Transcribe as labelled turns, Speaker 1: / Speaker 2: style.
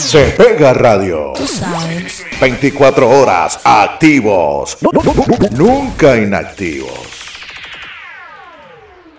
Speaker 1: Se pega radio. 24 horas activos. Nunca inactivos.